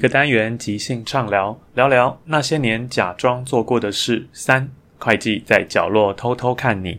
一个单元即兴畅聊，聊聊那些年假装做过的事。三，会计在角落偷偷看你。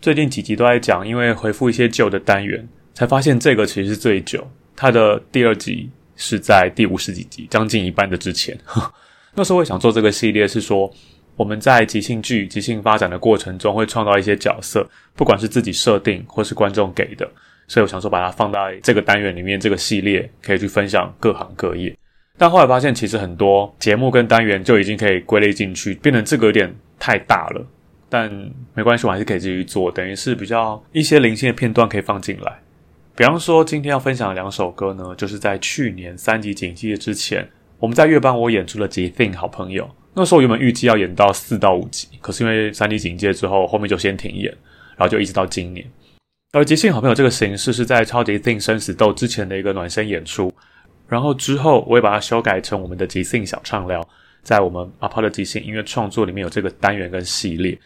最近几集都在讲，因为回复一些旧的单元，才发现这个其实是最久。它的第二集是在第五十几集，将近一半的之前。那时候我想做这个系列，是说我们在即兴剧、即兴发展的过程中，会创造一些角色，不管是自己设定或是观众给的。所以我想说，把它放在这个单元里面，这个系列可以去分享各行各业。但后来发现，其实很多节目跟单元就已经可以归类进去，变成这个有点太大了。但没关系，我还是可以继续做，等于是比较一些零星的片段可以放进来。比方说，今天要分享的两首歌呢，就是在去年三级警戒之前，我们在乐班我演出了即兴好朋友。那时候原本预计要演到四到五集，可是因为三级警戒之后，后面就先停演，然后就一直到今年。而即兴好朋友这个形式是在超级 thin 生死斗之前的一个暖身演出，然后之后我也把它修改成我们的即兴小畅聊，在我们阿抛的即兴音乐创作里面有这个单元跟系列。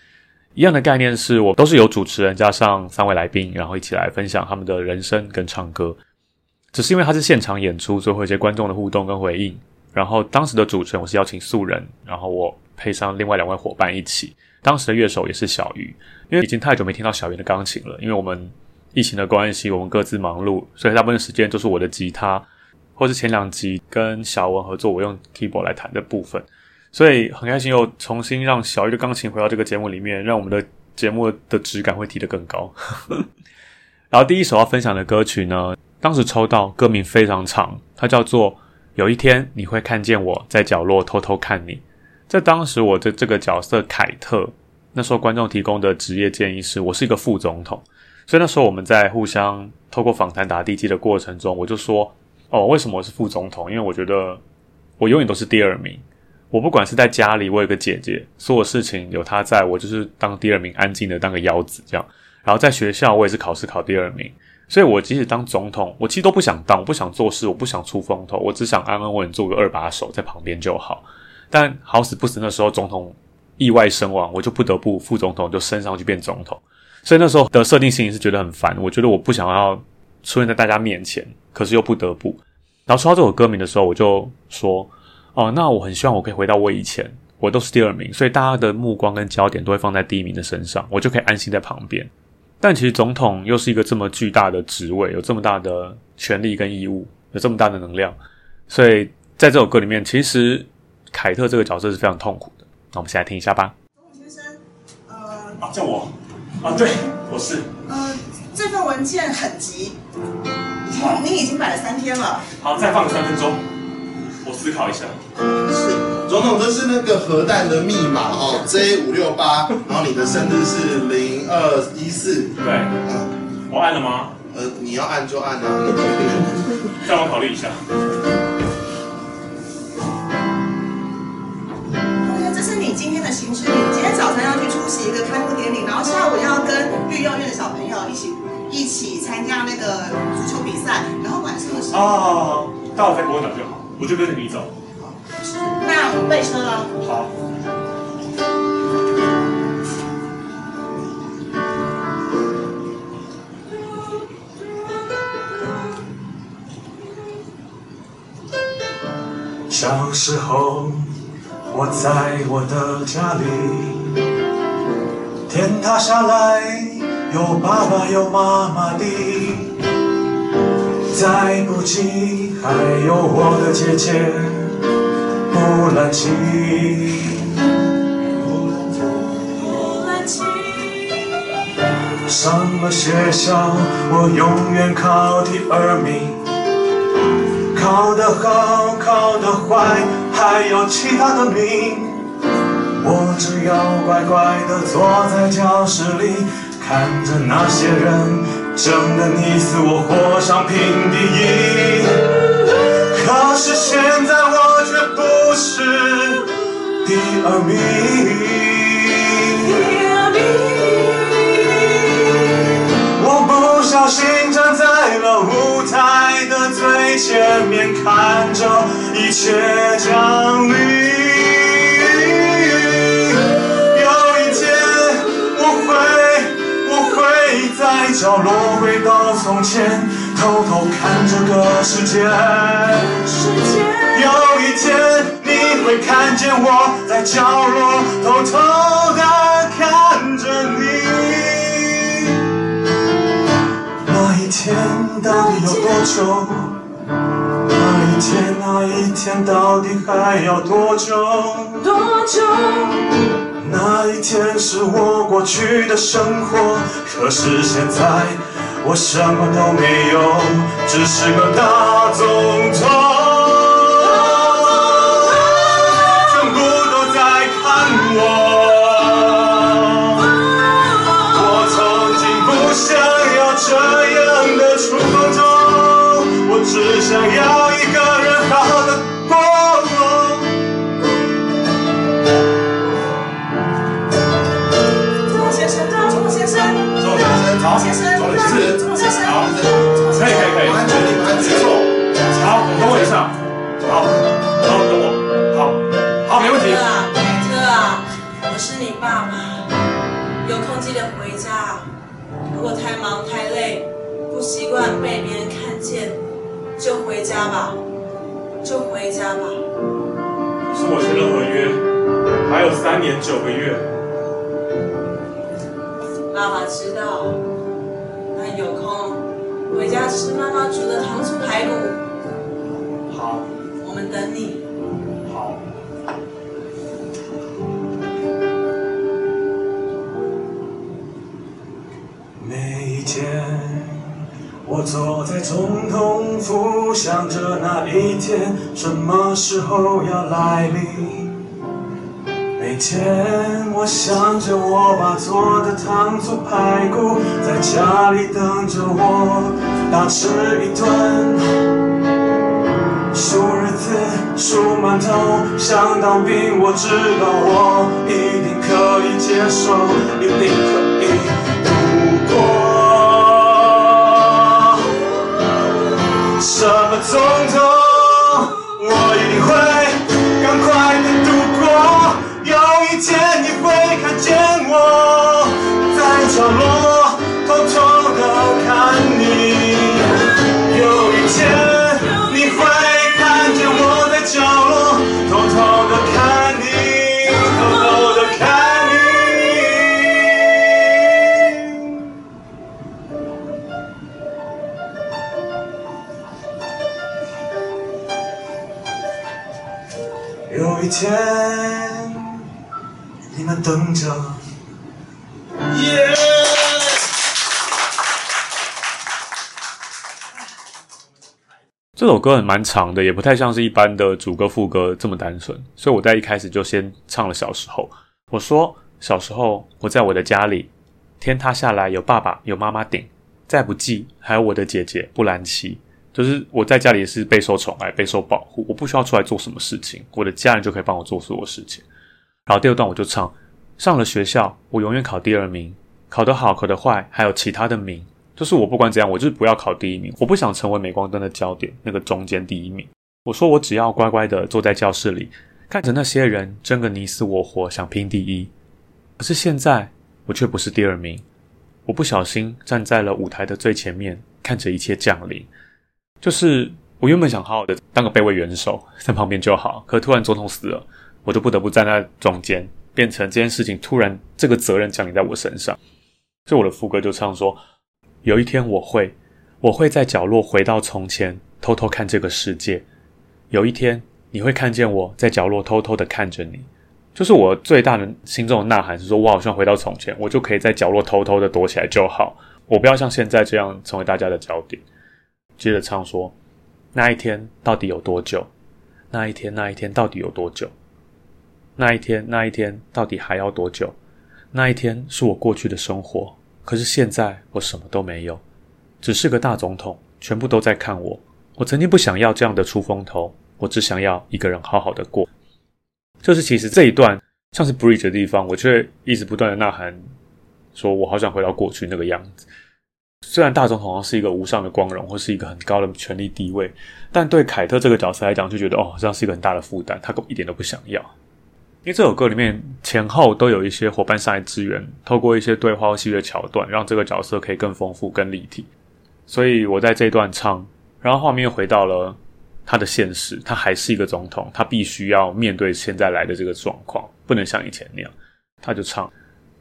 一样的概念是我都是由主持人加上三位来宾，然后一起来分享他们的人生跟唱歌。只是因为它是现场演出，所以会有一些观众的互动跟回应。然后当时的主持人我是邀请素人，然后我配上另外两位伙伴一起。当时的乐手也是小鱼，因为已经太久没听到小鱼的钢琴了。因为我们疫情的关系，我们各自忙碌，所以大部分时间都是我的吉他，或是前两集跟小文合作，我用 keyboard 来弹的部分。所以很开心又重新让小鱼的钢琴回到这个节目里面，让我们的节目的质感会提得更高。然后第一首要分享的歌曲呢，当时抽到歌名非常长，它叫做《有一天你会看见我在角落偷偷看你》。在当时，我的这个角色凯特，那时候观众提供的职业建议是我是一个副总统，所以那时候我们在互相透过访谈打地基的过程中，我就说：“哦，为什么我是副总统？因为我觉得我永远都是第二名。我不管是在家里，我有个姐姐，所有事情有她在，我就是当第二名，安静的当个腰子这样。然后在学校，我也是考试考第二名，所以我即使当总统，我其实都不想当，我不想做事，我不想出风头，我只想安安稳稳做个二把手在旁边就好。”但好死不死，那时候总统意外身亡，我就不得不副总统就升上去变总统，所以那时候的设定心情是觉得很烦。我觉得我不想要出现在大家面前，可是又不得不。然后说到这首歌名的时候，我就说：“哦，那我很希望我可以回到我以前，我都是第二名，所以大家的目光跟焦点都会放在第一名的身上，我就可以安心在旁边。但其实总统又是一个这么巨大的职位，有这么大的权利跟义务，有这么大的能量，所以在这首歌里面，其实。”凯特这个角色是非常痛苦的，那我们先来听一下吧。总统先生，呃，啊，叫我，啊，对，我是。呃，这份文件很急，好，你已经摆了三天了。好，再放三分钟，我思考一下。是，总统，这是那个核弹的密码哦，J 五六八，然后你的生日是零二一四，对，我按了吗？呃，你要按就按啊，你决定。让我考虑一下。这是你今天的行程。你今天早上要去出席一个开幕典礼，然后下午要跟育幼院的小朋友一起一起参加那个足球比赛，然后晚上的时候。哦，到了再跟我讲就好，我就跟着你走。那我备车了。好。小时候，我在我的家里，天塌下来，有爸爸有妈妈的，再不及还有我的姐姐，布兰琪。木兰琪。上了学校，我永远考第二名。考得好，考得坏，还有其他的名。我只要乖乖地坐在教室里，看着那些人争得你死我活，想拼第一。可是现在我却不是第二名。第二名。我不小心站在了舞台的最前面，看着一切降临。角落回到从前，偷偷看这个世界。有一天，你会看见我在角落偷偷的看着你。那一天到底有多久？那一天，那一天到底还要多久？多久？那一天是我过去的生活，可是现在我什么都没有，只是个大总统。一天，我坐在总统府，想着那一天什么时候要来临。每天，我想着我爸做的糖醋排骨，在家里等着我大吃一顿。数日子，数馒头，想当兵，我知道我一定可以接受，一定可以什么总统，我一定会赶快的度过。有一天你会看见我在角落歌很蛮长的，也不太像是一般的主歌副歌这么单纯，所以我在一开始就先唱了小时候。我说小时候我在我的家里，天塌下来有爸爸有妈妈顶，再不济还有我的姐姐布兰奇。就是我在家里是备受宠爱、备受保护，我不需要出来做什么事情，我的家人就可以帮我做所有事情。然后第二段我就唱，上了学校，我永远考第二名，考得好，考得坏，还有其他的名，就是我不管怎样，我就是不要考第一名，我不想成为镁光灯的焦点，那个中间第一名。我说我只要乖乖的坐在教室里，看着那些人争个你死我活，想拼第一。可是现在我却不是第二名，我不小心站在了舞台的最前面，看着一切降临。就是我原本想好好的当个备位元首，在旁边就好，可突然总统死了，我就不得不站在中间，变成这件事情突然这个责任降临在我身上。所以我的副歌就唱说：有一天我会，我会在角落回到从前，偷偷看这个世界。有一天你会看见我在角落偷偷的看着你。就是我最大的心中的呐喊是说，我好像回到从前，我就可以在角落偷偷的躲起来就好，我不要像现在这样成为大家的焦点。接着唱说：“那一天到底有多久？那一天，那一天到底有多久？那一天，那一天到底还要多久？那一天是我过去的生活，可是现在我什么都没有，只是个大总统，全部都在看我。我曾经不想要这样的出风头，我只想要一个人好好的过。就是其实这一段像是 bridge 的地方，我却一直不断的呐喊，说我好想回到过去那个样子。”虽然大总统好像是一个无上的光荣，或是一个很高的权力地位，但对凯特这个角色来讲，就觉得哦，这样是一个很大的负担，他一点都不想要。因为这首歌里面前后都有一些伙伴上来支援，透过一些对话或戏的桥段，让这个角色可以更丰富、更立体。所以我在这一段唱，然后画面又回到了他的现实，他还是一个总统，他必须要面对现在来的这个状况，不能像以前那样。他就唱，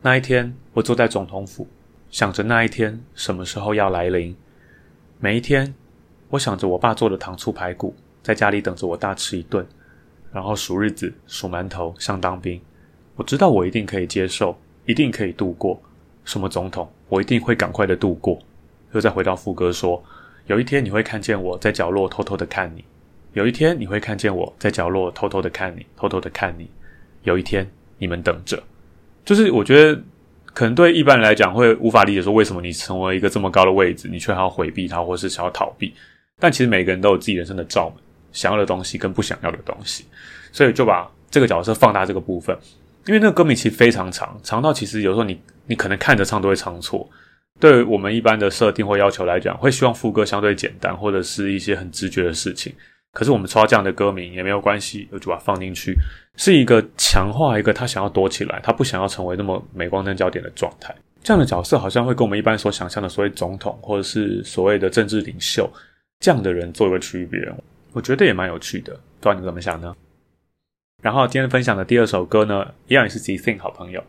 那一天，我坐在总统府。想着那一天什么时候要来临，每一天，我想着我爸做的糖醋排骨，在家里等着我大吃一顿，然后数日子、数馒头，像当兵。我知道我一定可以接受，一定可以度过。什么总统，我一定会赶快的度过。又再回到副歌说，有一天你会看见我在角落偷偷的看你，有一天你会看见我在角落偷偷的看你，偷偷的看你。有一天你们等着，就是我觉得。可能对一般人来讲会无法理解，说为什么你成为一个这么高的位置，你却还要回避它，或是想要逃避。但其实每个人都有自己人生的罩门，想要的东西跟不想要的东西，所以就把这个角色放大这个部分。因为那个歌名其实非常长，长到其实有时候你你可能看着唱都会唱错。对我们一般的设定或要求来讲，会希望副歌相对简单，或者是一些很直觉的事情。可是我们抽到这样的歌名也没有关系，我就把它放进去，是一个强化一个他想要躲起来，他不想要成为那么镁光灯焦点的状态。这样的角色好像会跟我们一般所想象的所谓总统或者是所谓的政治领袖这样的人做一个区别，我觉得也蛮有趣的。不知道你怎么想呢？然后今天分享的第二首歌呢，一样也是 Z-Think 好朋友。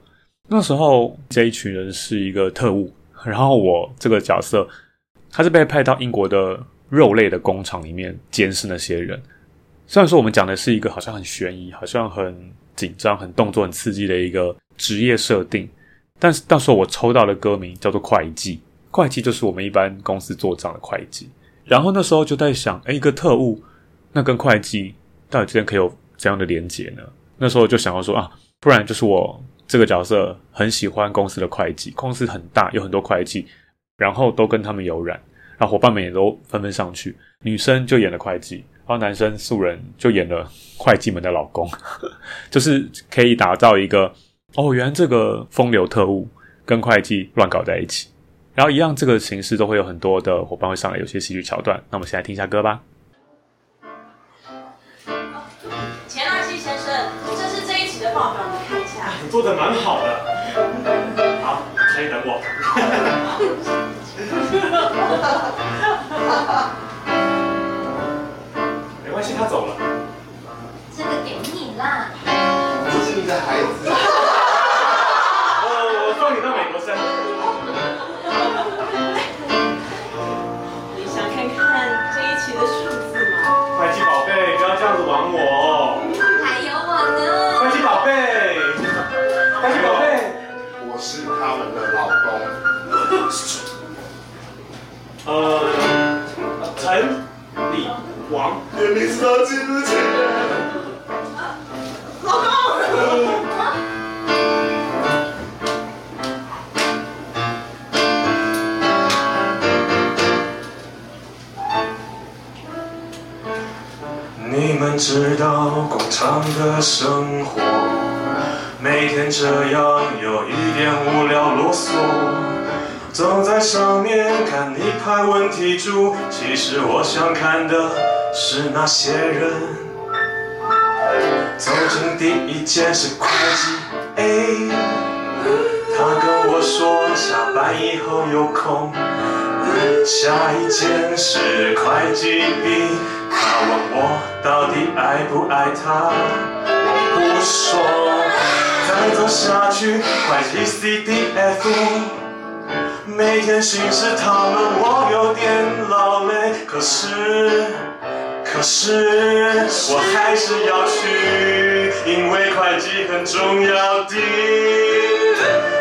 那时候这一群人是一个特务，然后我这个角色他是被派到英国的。肉类的工厂里面监视那些人。虽然说我们讲的是一个好像很悬疑、好像很紧张、很动作很刺激的一个职业设定，但是到时候我抽到的歌名叫做会计，会计就是我们一般公司做账的会计。然后那时候就在想，诶，一个特务，那跟会计到底之间可以有怎样的连结呢？那时候就想要说啊，不然就是我这个角色很喜欢公司的会计，公司很大，有很多会计，然后都跟他们有染。然后伙伴们也都纷纷上去，女生就演了会计，然后男生素人就演了会计们的老公，就是可以打造一个哦，原来这个风流特务跟会计乱搞在一起，然后一样这个形式都会有很多的伙伴会上来，有些戏剧桥段。那我们先来听一下歌吧。的蛮好的，好，可以等我。没关系，他走了。这个给你啦。这是你的孩子。我我送你到美国生。你想看看这一期的数字吗？会计宝贝，不要这样子玩我。是他们的老公。呃，陈李王。也没知道记不记得。老公。呃你们知道工厂的生活。每天这样有一点无聊啰嗦。走在上面看你拍问题猪，其实我想看的是那些人。走进第一间是会计 A，他跟我说下班以后有空。下一间是会计 B，他问我到底爱不爱他，我不说。再走下去，会计 C D F，每天巡视他们，我有点劳累，可是，可是我还是要去，因为会计很重要的，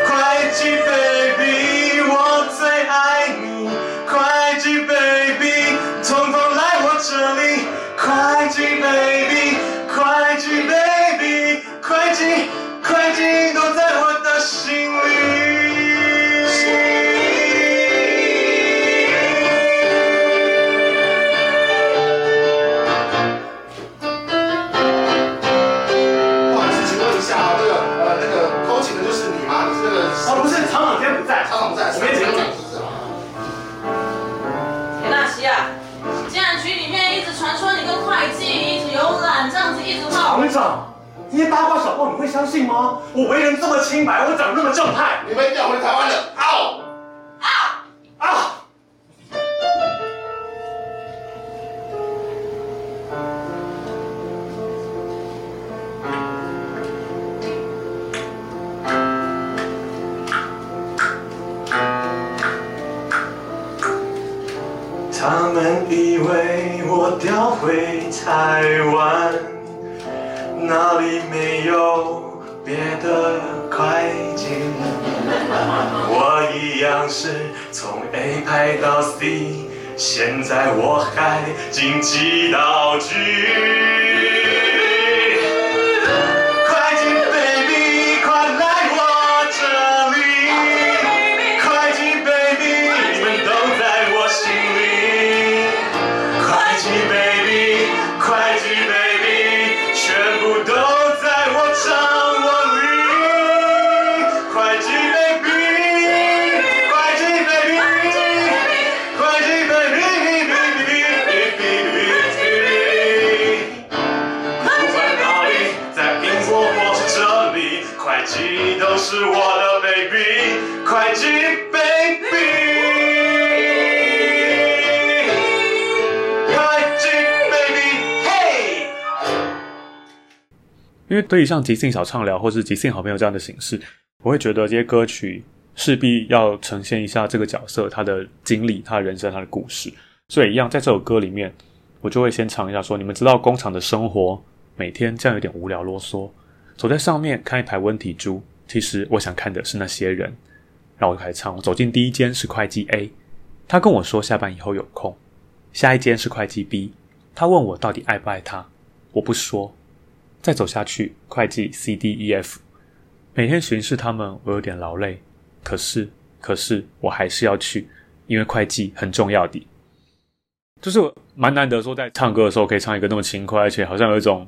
会计 baby，我最爱你。会计 baby，统统来我这里。会计 baby，会计 baby，会计快进会相信吗？我为人这么清白，我长得那么正派，你被调回台湾了，out！啊！他们以为我调回台湾，那里没有别的快进，我一样是从 A 排到 C，现在我还紧急道具。因为对于像即兴小畅聊或是即兴好朋友这样的形式，我会觉得这些歌曲势必要呈现一下这个角色他的经历、他的人生、他的故事。所以一样在这首歌里面，我就会先唱一下说：你们知道工厂的生活每天这样有点无聊啰嗦，走在上面看一排温体猪，其实我想看的是那些人。然后我就开始唱，我走进第一间是会计 A，他跟我说下班以后有空；下一间是会计 B，他问我到底爱不爱他，我不说。再走下去，会计 C D E F，每天巡视他们，我有点劳累。可是，可是我还是要去，因为会计很重要的。就是我蛮难得说，在唱歌的时候可以唱一个那么轻快，而且好像有一种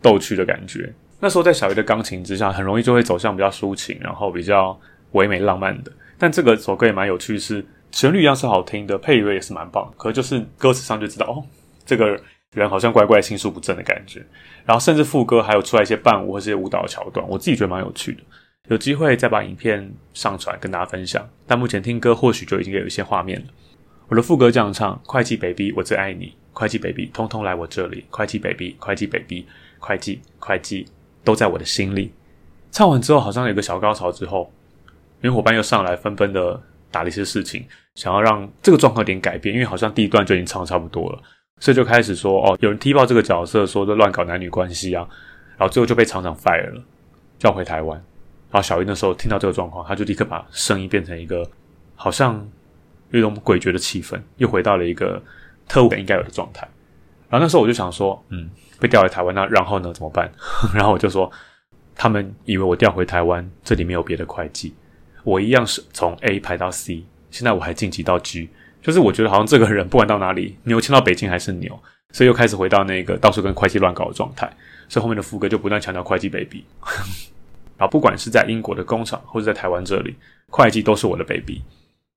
逗趣的感觉。那时候在小鱼的钢琴之下，很容易就会走向比较抒情，然后比较唯美浪漫的。但这个首歌也蛮有趣，是旋律一样是好听的，配乐也是蛮棒。可是就是歌词上就知道，哦，这个人好像怪怪、心术不正的感觉。然后甚至副歌还有出来一些伴舞或是些舞蹈桥段，我自己觉得蛮有趣的。有机会再把影片上传跟大家分享。但目前听歌或许就已经有一些画面了。我的副歌这样唱：会计 baby，我最爱你。会计 baby，通通来我这里。会计 baby，会计 baby，会计会计都在我的心里。唱完之后好像有个小高潮之后，因为伙伴又上来纷纷的打了一些事情，想要让这个状况有点改变，因为好像第一段就已经唱差不多了。所以就开始说哦，有人踢爆这个角色，说这乱搞男女关系啊，然后最后就被厂长 fire 了，叫回台湾。然后小玉那时候听到这个状况，他就立刻把声音变成一个好像有一种诡谲的气氛，又回到了一个特务应该有的状态。然后那时候我就想说，嗯，被调回台湾，那然后呢怎么办？然后我就说，他们以为我调回台湾，这里没有别的会计，我一样是从 A 排到 C，现在我还晋级到 G。就是我觉得好像这个人不管到哪里，牛迁到北京还是牛，所以又开始回到那个到处跟会计乱搞的状态。所以后面的副歌就不断强调会计 baby。然后不管是在英国的工厂，或者在台湾这里，会计都是我的 baby。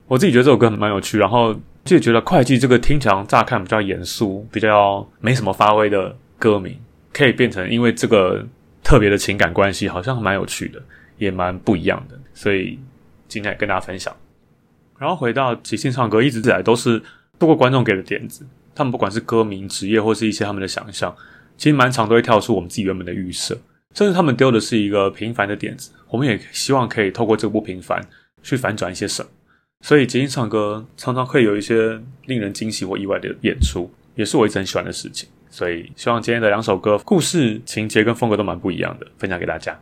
我自己觉得这首歌蛮有趣，然后就觉得会计这个听起来乍看比较严肃、比较没什么发挥的歌名，可以变成因为这个特别的情感关系，好像蛮有趣的，也蛮不一样的。所以今天跟大家分享。然后回到即兴唱歌，一直以来都是透过观众给的点子，他们不管是歌名、职业，或是一些他们的想象，其实蛮常都会跳出我们自己原本的预设。甚至他们丢的是一个平凡的点子，我们也希望可以透过这个不平凡去反转一些什么。所以即兴唱歌常常会有一些令人惊喜或意外的演出，也是我一直很喜欢的事情。所以希望今天的两首歌故事情节跟风格都蛮不一样的，分享给大家。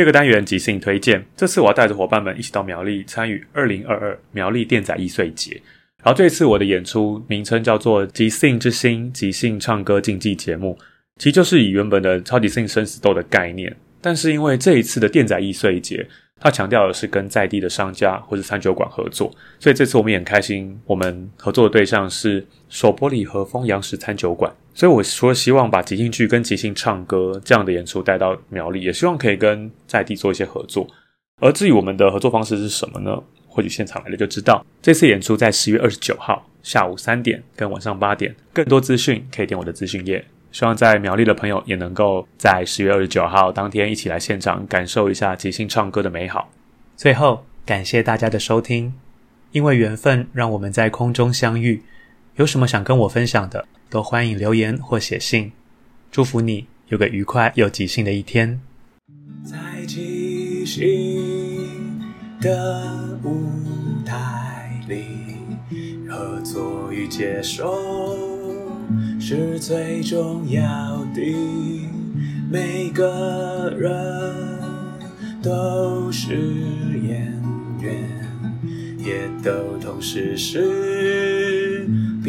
第二个单元即兴推荐，这次我要带着伙伴们一起到苗栗参与二零二二苗栗电仔易碎节。然后这一次我的演出名称叫做《即兴之星即兴唱歌竞技节目》，其实就是以原本的超级星生死斗的概念，但是因为这一次的电仔易碎节，它强调的是跟在地的商家或者餐酒馆合作，所以这次我们也很开心，我们合作的对象是首玻里和风洋食餐酒馆。所以，我说希望把即兴剧跟即兴唱歌这样的演出带到苗栗，也希望可以跟在地做一些合作。而至于我们的合作方式是什么呢？或许现场来了就知道。这次演出在十月二十九号下午三点跟晚上八点，更多资讯可以点我的资讯页。希望在苗栗的朋友也能够在十月二十九号当天一起来现场感受一下即兴唱歌的美好。最后，感谢大家的收听，因为缘分让我们在空中相遇。有什么想跟我分享的？都欢迎留言或写信，祝福你有个愉快又即兴的一天。在即兴的舞台里，合作与接受是最重要的。每个人都是演员，也都同时是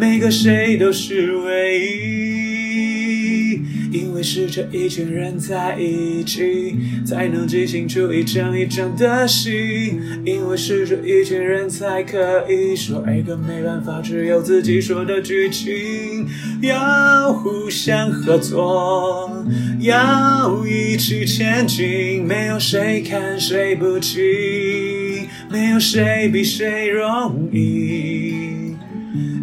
每个谁都是唯一，因为是这一群人在一起，才能即兴出一场一场的戏。因为是这一群人才可以说一个没办法只有自己说的剧情。要互相合作，要一起前进，没有谁看谁不起，没有谁比谁容易。